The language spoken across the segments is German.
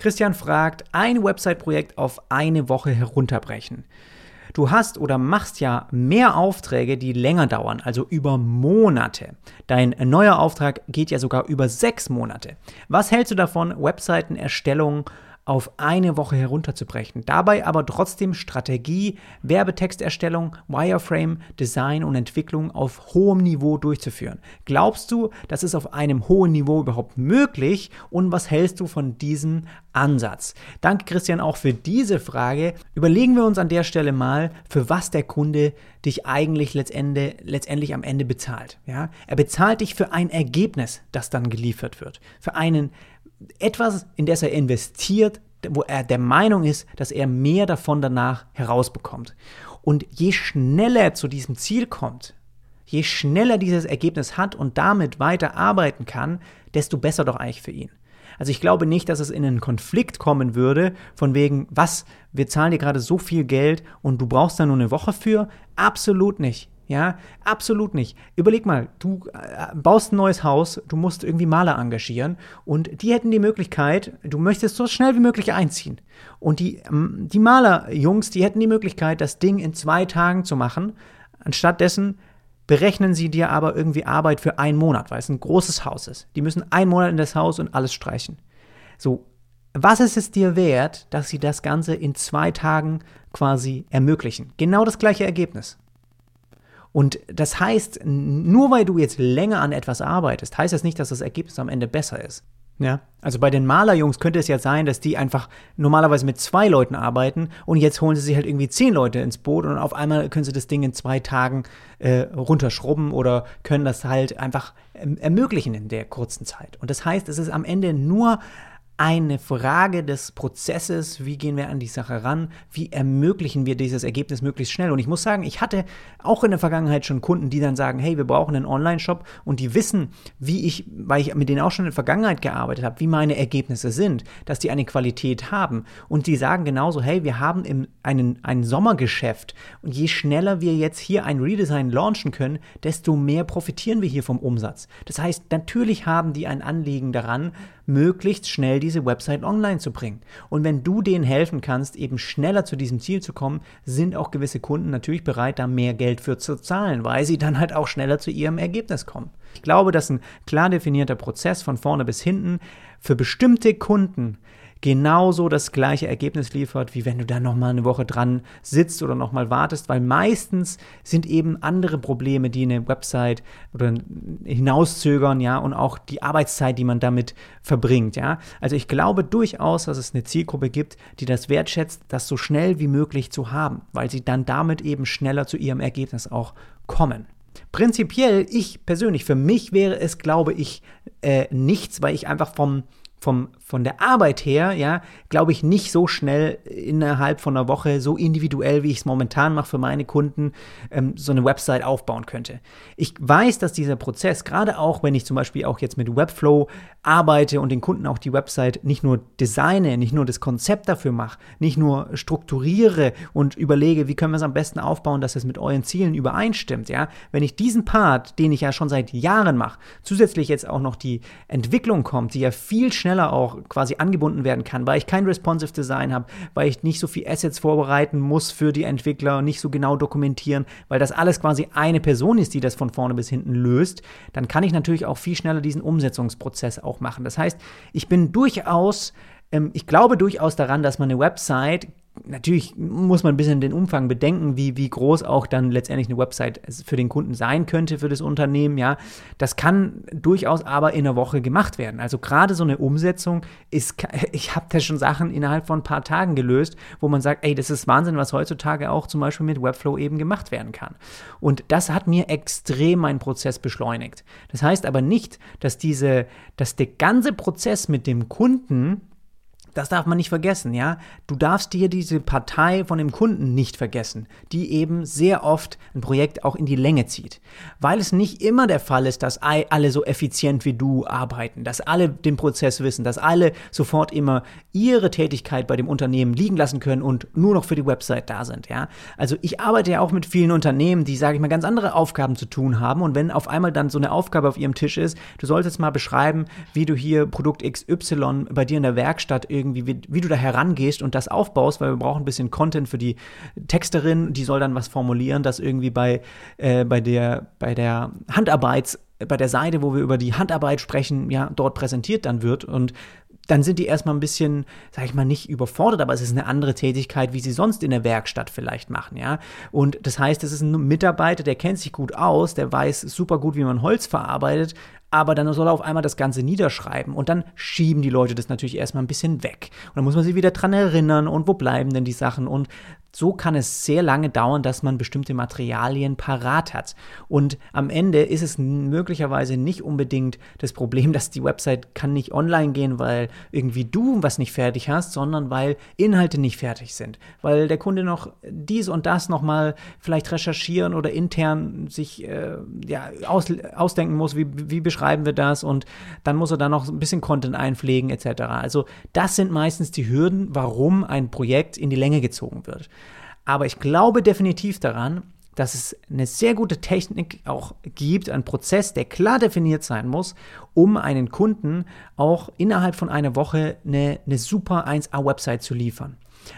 Christian fragt, ein Website-Projekt auf eine Woche herunterbrechen. Du hast oder machst ja mehr Aufträge, die länger dauern, also über Monate. Dein neuer Auftrag geht ja sogar über sechs Monate. Was hältst du davon, Webseitenerstellung auf eine Woche herunterzubrechen. Dabei aber trotzdem Strategie, Werbetexterstellung, Wireframe, Design und Entwicklung auf hohem Niveau durchzuführen. Glaubst du, das ist auf einem hohen Niveau überhaupt möglich und was hältst du von diesem Ansatz? Danke Christian auch für diese Frage. Überlegen wir uns an der Stelle mal, für was der Kunde dich eigentlich letztendlich, letztendlich am Ende bezahlt. Ja? Er bezahlt dich für ein Ergebnis, das dann geliefert wird, für einen etwas, in das er investiert, wo er der Meinung ist, dass er mehr davon danach herausbekommt. Und je schneller er zu diesem Ziel kommt, je schneller dieses Ergebnis hat und damit weiter arbeiten kann, desto besser doch eigentlich für ihn. Also ich glaube nicht, dass es in einen Konflikt kommen würde, von wegen, was, wir zahlen dir gerade so viel Geld und du brauchst da nur eine Woche für. Absolut nicht. Ja, absolut nicht. Überleg mal, du äh, baust ein neues Haus, du musst irgendwie Maler engagieren und die hätten die Möglichkeit, du möchtest so schnell wie möglich einziehen. Und die, ähm, die Malerjungs, die hätten die Möglichkeit, das Ding in zwei Tagen zu machen. Anstattdessen berechnen sie dir aber irgendwie Arbeit für einen Monat, weil es ein großes Haus ist. Die müssen einen Monat in das Haus und alles streichen. So, was ist es dir wert, dass sie das Ganze in zwei Tagen quasi ermöglichen? Genau das gleiche Ergebnis. Und das heißt, nur weil du jetzt länger an etwas arbeitest, heißt das nicht, dass das Ergebnis am Ende besser ist. Ja, also bei den Malerjungs könnte es ja sein, dass die einfach normalerweise mit zwei Leuten arbeiten und jetzt holen sie sich halt irgendwie zehn Leute ins Boot und auf einmal können sie das Ding in zwei Tagen äh, runterschrubben oder können das halt einfach ähm, ermöglichen in der kurzen Zeit. Und das heißt, es ist am Ende nur eine Frage des Prozesses, wie gehen wir an die Sache ran, wie ermöglichen wir dieses Ergebnis möglichst schnell. Und ich muss sagen, ich hatte auch in der Vergangenheit schon Kunden, die dann sagen, hey, wir brauchen einen Online-Shop und die wissen, wie ich, weil ich mit denen auch schon in der Vergangenheit gearbeitet habe, wie meine Ergebnisse sind, dass die eine Qualität haben. Und die sagen genauso, hey, wir haben im, einen, ein Sommergeschäft und je schneller wir jetzt hier ein Redesign launchen können, desto mehr profitieren wir hier vom Umsatz. Das heißt, natürlich haben die ein Anliegen daran, möglichst schnell diese Website online zu bringen. Und wenn du denen helfen kannst, eben schneller zu diesem Ziel zu kommen, sind auch gewisse Kunden natürlich bereit, da mehr Geld für zu zahlen, weil sie dann halt auch schneller zu ihrem Ergebnis kommen. Ich glaube, dass ein klar definierter Prozess von vorne bis hinten für bestimmte Kunden genauso das gleiche Ergebnis liefert, wie wenn du da nochmal eine Woche dran sitzt oder nochmal wartest, weil meistens sind eben andere Probleme, die eine Website oder hinauszögern, ja, und auch die Arbeitszeit, die man damit verbringt, ja. Also ich glaube durchaus, dass es eine Zielgruppe gibt, die das wertschätzt, das so schnell wie möglich zu haben, weil sie dann damit eben schneller zu ihrem Ergebnis auch kommen. Prinzipiell, ich persönlich, für mich wäre es, glaube ich, äh, nichts, weil ich einfach vom, vom, von der Arbeit her, ja, glaube ich, nicht so schnell innerhalb von einer Woche, so individuell, wie ich es momentan mache für meine Kunden, ähm, so eine Website aufbauen könnte. Ich weiß, dass dieser Prozess, gerade auch wenn ich zum Beispiel auch jetzt mit Webflow arbeite und den Kunden auch die Website nicht nur designe, nicht nur das Konzept dafür mache, nicht nur strukturiere und überlege, wie können wir es am besten aufbauen, dass es mit euren Zielen übereinstimmt, ja, wenn ich diesen Part, den ich ja schon seit Jahren mache, zusätzlich jetzt auch noch die Entwicklung kommt, die ja viel schneller schneller auch quasi angebunden werden kann, weil ich kein responsive Design habe, weil ich nicht so viel Assets vorbereiten muss für die Entwickler, und nicht so genau dokumentieren, weil das alles quasi eine Person ist, die das von vorne bis hinten löst, dann kann ich natürlich auch viel schneller diesen Umsetzungsprozess auch machen. Das heißt, ich bin durchaus ähm, ich glaube durchaus daran, dass man eine Website natürlich muss man ein bisschen den Umfang bedenken, wie, wie groß auch dann letztendlich eine Website für den Kunden sein könnte, für das Unternehmen. Ja, das kann durchaus aber in einer Woche gemacht werden. Also gerade so eine Umsetzung ist, ich habe da schon Sachen innerhalb von ein paar Tagen gelöst, wo man sagt, ey, das ist Wahnsinn, was heutzutage auch zum Beispiel mit Webflow eben gemacht werden kann. Und das hat mir extrem meinen Prozess beschleunigt. Das heißt aber nicht, dass diese, dass der ganze Prozess mit dem Kunden das darf man nicht vergessen, ja. Du darfst dir diese Partei von dem Kunden nicht vergessen, die eben sehr oft ein Projekt auch in die Länge zieht. Weil es nicht immer der Fall ist, dass alle so effizient wie du arbeiten, dass alle den Prozess wissen, dass alle sofort immer ihre Tätigkeit bei dem Unternehmen liegen lassen können und nur noch für die Website da sind, ja. Also ich arbeite ja auch mit vielen Unternehmen, die, sage ich mal, ganz andere Aufgaben zu tun haben und wenn auf einmal dann so eine Aufgabe auf ihrem Tisch ist, du solltest mal beschreiben, wie du hier Produkt XY bei dir in der Werkstatt irgendwie irgendwie, wie, wie, du da herangehst und das aufbaust, weil wir brauchen ein bisschen Content für die Texterin, die soll dann was formulieren, das irgendwie bei, äh, bei der, bei der Handarbeits bei der Seite, wo wir über die Handarbeit sprechen, ja, dort präsentiert dann wird. Und dann sind die erstmal ein bisschen, sag ich mal, nicht überfordert, aber es ist eine andere Tätigkeit, wie sie sonst in der Werkstatt vielleicht machen, ja. Und das heißt, es ist ein Mitarbeiter, der kennt sich gut aus, der weiß super gut, wie man Holz verarbeitet, aber dann soll er auf einmal das Ganze niederschreiben und dann schieben die Leute das natürlich erstmal ein bisschen weg. Und dann muss man sich wieder dran erinnern und wo bleiben denn die Sachen und so kann es sehr lange dauern, dass man bestimmte Materialien parat hat. Und am Ende ist es möglicherweise nicht unbedingt das Problem, dass die Website kann nicht online gehen, weil irgendwie du was nicht fertig hast, sondern weil Inhalte nicht fertig sind, weil der Kunde noch dies und das nochmal vielleicht recherchieren oder intern sich äh, ja, aus, ausdenken muss, wie, wie beschreiben wir das und dann muss er da noch ein bisschen Content einpflegen etc. Also das sind meistens die Hürden, warum ein Projekt in die Länge gezogen wird. Aber ich glaube definitiv daran, dass es eine sehr gute Technik auch gibt, einen Prozess, der klar definiert sein muss, um einen Kunden auch innerhalb von einer Woche eine, eine super 1A-Website zu liefern.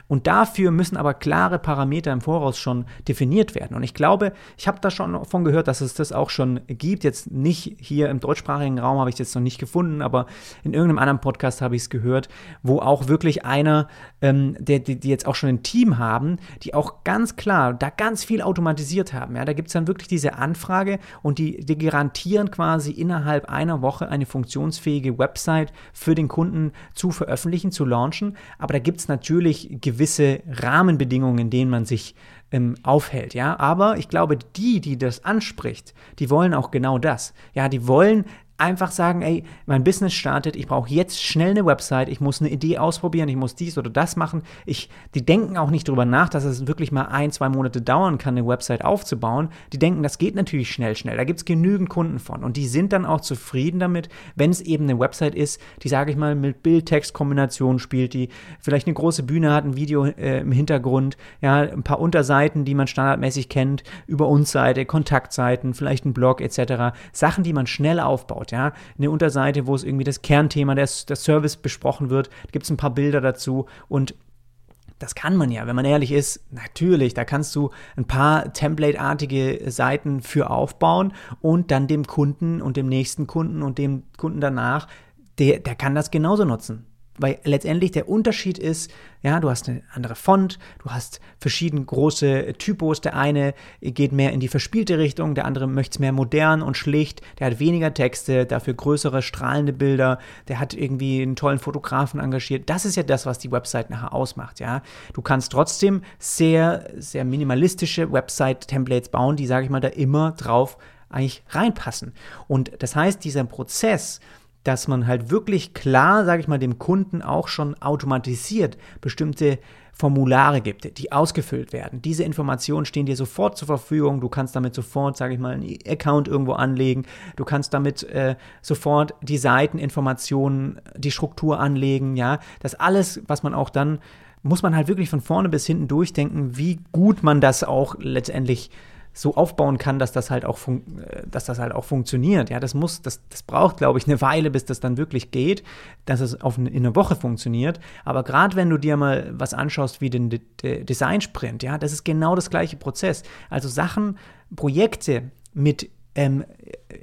Und dafür müssen aber klare Parameter im Voraus schon definiert werden. Und ich glaube, ich habe da schon davon gehört, dass es das auch schon gibt. Jetzt nicht hier im deutschsprachigen Raum habe ich es jetzt noch nicht gefunden, aber in irgendeinem anderen Podcast habe ich es gehört, wo auch wirklich einer, ähm, der, die, die, jetzt auch schon ein Team haben, die auch ganz klar da ganz viel automatisiert haben. Ja, da gibt es dann wirklich diese Anfrage und die, die garantieren quasi innerhalb einer Woche eine funktionsfähige Website für den Kunden zu veröffentlichen, zu launchen. Aber da gibt es natürlich gewisse Rahmenbedingungen, in denen man sich ähm, aufhält, ja. Aber ich glaube, die, die das anspricht, die wollen auch genau das. Ja, die wollen einfach sagen, ey, mein Business startet, ich brauche jetzt schnell eine Website, ich muss eine Idee ausprobieren, ich muss dies oder das machen. Ich, die denken auch nicht darüber nach, dass es wirklich mal ein, zwei Monate dauern kann, eine Website aufzubauen. Die denken, das geht natürlich schnell, schnell. Da gibt es genügend Kunden von. Und die sind dann auch zufrieden damit, wenn es eben eine Website ist, die, sage ich mal, mit Bild-Text-Kombination spielt, die vielleicht eine große Bühne hat, ein Video äh, im Hintergrund, ja, ein paar Unterseiten, die man standardmäßig kennt, über uns Seite, Kontaktseiten, vielleicht ein Blog etc. Sachen, die man schnell aufbaut ja, eine Unterseite, wo es irgendwie das Kernthema des, des Service besprochen wird, gibt es ein paar Bilder dazu. Und das kann man ja, wenn man ehrlich ist, natürlich, da kannst du ein paar Template-artige Seiten für aufbauen und dann dem Kunden und dem nächsten Kunden und dem Kunden danach, der, der kann das genauso nutzen weil letztendlich der Unterschied ist, ja, du hast eine andere Font, du hast verschiedene große Typos. Der eine geht mehr in die verspielte Richtung, der andere möchte es mehr modern und schlicht. Der hat weniger Texte, dafür größere strahlende Bilder. Der hat irgendwie einen tollen Fotografen engagiert. Das ist ja das, was die Website nachher ausmacht, ja. Du kannst trotzdem sehr, sehr minimalistische Website-Templates bauen, die, sage ich mal, da immer drauf eigentlich reinpassen. Und das heißt, dieser Prozess, dass man halt wirklich klar, sage ich mal, dem Kunden auch schon automatisiert bestimmte Formulare gibt, die ausgefüllt werden. Diese Informationen stehen dir sofort zur Verfügung. Du kannst damit sofort, sage ich mal, einen Account irgendwo anlegen. Du kannst damit äh, sofort die Seiteninformationen, die Struktur anlegen. Ja, das alles, was man auch dann muss man halt wirklich von vorne bis hinten durchdenken, wie gut man das auch letztendlich so aufbauen kann, dass das halt auch, äh, dass das halt auch funktioniert. Ja, das muss, das, das braucht, glaube ich, eine Weile, bis das dann wirklich geht, dass es auf eine, in einer Woche funktioniert. Aber gerade wenn du dir mal was anschaust wie den De Design Sprint, ja, das ist genau das gleiche Prozess. Also Sachen, Projekte mit ähm,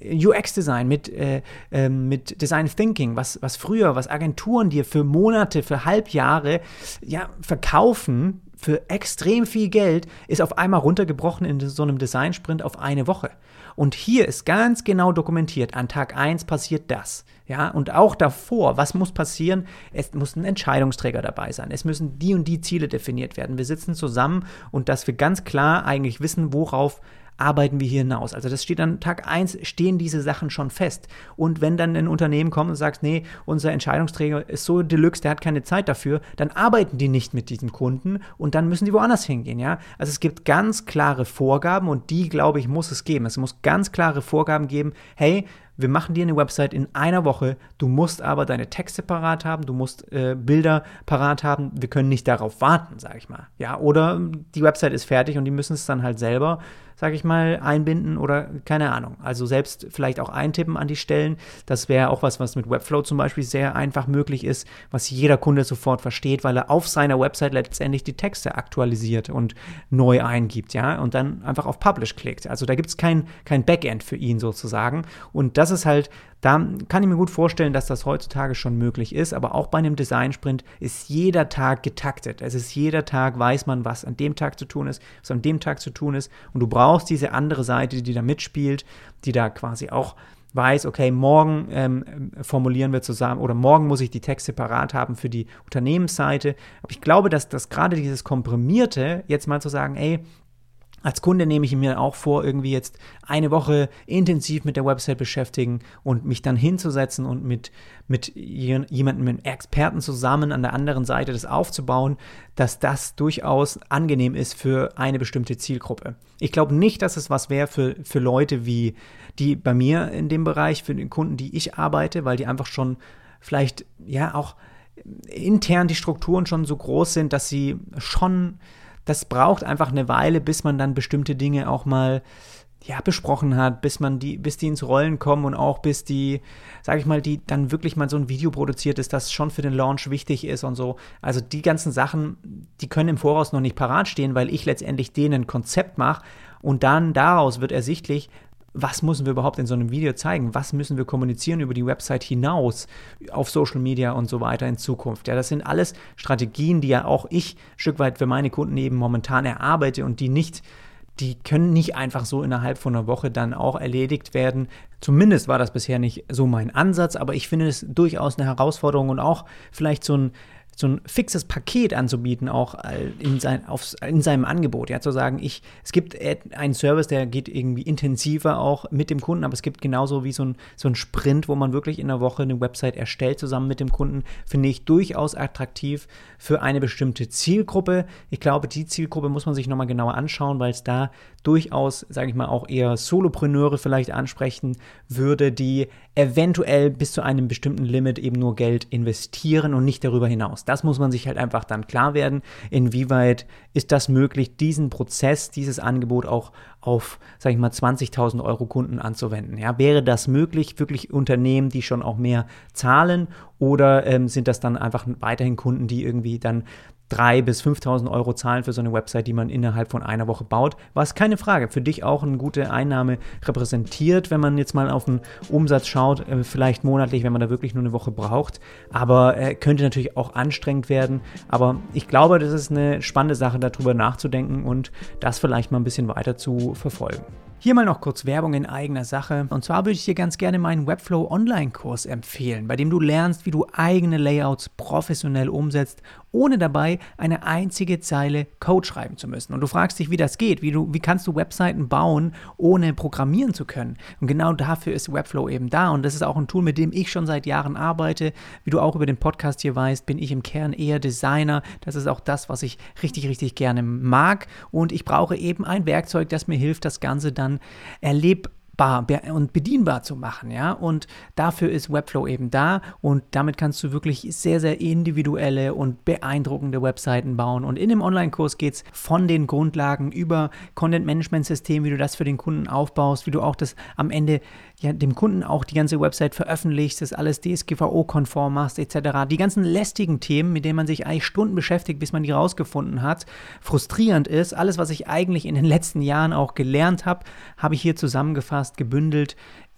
UX-Design, mit, äh, äh, mit Design Thinking, was, was früher, was Agenturen dir für Monate, für Halbjahre ja, verkaufen, für extrem viel Geld ist auf einmal runtergebrochen in so einem Designsprint auf eine Woche. Und hier ist ganz genau dokumentiert, an Tag 1 passiert das. Ja, und auch davor, was muss passieren? Es muss ein Entscheidungsträger dabei sein. Es müssen die und die Ziele definiert werden. Wir sitzen zusammen und dass wir ganz klar eigentlich wissen, worauf arbeiten wir hier hinaus. Also das steht an Tag 1, stehen diese Sachen schon fest. Und wenn dann ein Unternehmen kommt und sagt, nee, unser Entscheidungsträger ist so deluxe, der hat keine Zeit dafür, dann arbeiten die nicht mit diesem Kunden und dann müssen die woanders hingehen, ja. Also es gibt ganz klare Vorgaben und die, glaube ich, muss es geben. Es muss ganz klare Vorgaben geben, hey, wir machen dir eine Website in einer Woche, du musst aber deine Texte parat haben, du musst äh, Bilder parat haben, wir können nicht darauf warten, sage ich mal. Ja, oder die Website ist fertig und die müssen es dann halt selber sage ich mal, einbinden oder keine Ahnung. Also selbst vielleicht auch eintippen an die Stellen. Das wäre auch was, was mit Webflow zum Beispiel sehr einfach möglich ist, was jeder Kunde sofort versteht, weil er auf seiner Website letztendlich die Texte aktualisiert und neu eingibt, ja, und dann einfach auf Publish klickt. Also da gibt es kein, kein Backend für ihn sozusagen. Und das ist halt da kann ich mir gut vorstellen, dass das heutzutage schon möglich ist, aber auch bei einem Design-Sprint ist jeder Tag getaktet. Es ist jeder Tag, weiß man, was an dem Tag zu tun ist, was an dem Tag zu tun ist. Und du brauchst diese andere Seite, die da mitspielt, die da quasi auch weiß, okay, morgen ähm, formulieren wir zusammen oder morgen muss ich die Texte parat haben für die Unternehmensseite. Aber ich glaube, dass das gerade dieses Komprimierte, jetzt mal zu sagen, ey, als Kunde nehme ich mir auch vor, irgendwie jetzt eine Woche intensiv mit der Website beschäftigen und mich dann hinzusetzen und mit, mit jemandem, mit Experten zusammen an der anderen Seite das aufzubauen, dass das durchaus angenehm ist für eine bestimmte Zielgruppe. Ich glaube nicht, dass es was wäre für, für Leute wie die bei mir in dem Bereich, für den Kunden, die ich arbeite, weil die einfach schon vielleicht ja auch intern die Strukturen schon so groß sind, dass sie schon das braucht einfach eine Weile, bis man dann bestimmte Dinge auch mal ja, besprochen hat, bis man die, bis die ins Rollen kommen und auch bis die, sage ich mal, die dann wirklich mal so ein Video produziert ist, das schon für den Launch wichtig ist und so. Also die ganzen Sachen, die können im Voraus noch nicht parat stehen, weil ich letztendlich denen ein Konzept mache und dann daraus wird ersichtlich, was müssen wir überhaupt in so einem Video zeigen? Was müssen wir kommunizieren über die Website hinaus, auf Social Media und so weiter in Zukunft? Ja, das sind alles Strategien, die ja auch ich ein Stück weit für meine Kunden eben momentan erarbeite und die nicht die können nicht einfach so innerhalb von einer Woche dann auch erledigt werden. Zumindest war das bisher nicht so mein Ansatz, aber ich finde es durchaus eine Herausforderung und auch vielleicht so ein so ein fixes Paket anzubieten, auch in, sein, auf, in seinem Angebot. Ja, zu sagen, ich, es gibt einen Service, der geht irgendwie intensiver auch mit dem Kunden, aber es gibt genauso wie so ein, so ein Sprint, wo man wirklich in der Woche eine Website erstellt zusammen mit dem Kunden, finde ich durchaus attraktiv für eine bestimmte Zielgruppe. Ich glaube, die Zielgruppe muss man sich nochmal genauer anschauen, weil es da durchaus, sage ich mal, auch eher Solopreneure vielleicht ansprechen würde, die eventuell bis zu einem bestimmten Limit eben nur Geld investieren und nicht darüber hinaus. Das muss man sich halt einfach dann klar werden, inwieweit ist das möglich, diesen Prozess, dieses Angebot auch auf, sage ich mal, 20.000 Euro Kunden anzuwenden. Ja, wäre das möglich, wirklich Unternehmen, die schon auch mehr zahlen oder ähm, sind das dann einfach weiterhin Kunden, die irgendwie dann 3.000 bis 5.000 Euro zahlen für so eine Website, die man innerhalb von einer Woche baut, was keine Frage für dich auch eine gute Einnahme repräsentiert, wenn man jetzt mal auf den Umsatz schaut, äh, vielleicht monatlich, wenn man da wirklich nur eine Woche braucht, aber äh, könnte natürlich auch anstrengend werden, aber ich glaube, das ist eine spannende Sache, darüber nachzudenken und das vielleicht mal ein bisschen weiter zu verfolgen. Hier mal noch kurz Werbung in eigener Sache. Und zwar würde ich dir ganz gerne meinen Webflow Online-Kurs empfehlen, bei dem du lernst, wie du eigene Layouts professionell umsetzt, ohne dabei eine einzige Zeile Code schreiben zu müssen. Und du fragst dich, wie das geht, wie, du, wie kannst du Webseiten bauen, ohne programmieren zu können. Und genau dafür ist Webflow eben da. Und das ist auch ein Tool, mit dem ich schon seit Jahren arbeite. Wie du auch über den Podcast hier weißt, bin ich im Kern eher Designer. Das ist auch das, was ich richtig, richtig gerne mag. Und ich brauche eben ein Werkzeug, das mir hilft, das Ganze dann dann erlebbar und bedienbar zu machen, ja. Und dafür ist Webflow eben da und damit kannst du wirklich sehr, sehr individuelle und beeindruckende Webseiten bauen. Und in dem Online-Kurs geht es von den Grundlagen über Content-Management-System, wie du das für den Kunden aufbaust, wie du auch das am Ende ja, dem Kunden auch die ganze Website veröffentlichst, das alles DSGVO-konform machst, etc. Die ganzen lästigen Themen, mit denen man sich eigentlich Stunden beschäftigt, bis man die rausgefunden hat, frustrierend ist. Alles, was ich eigentlich in den letzten Jahren auch gelernt habe, habe ich hier zusammengefasst, gebündelt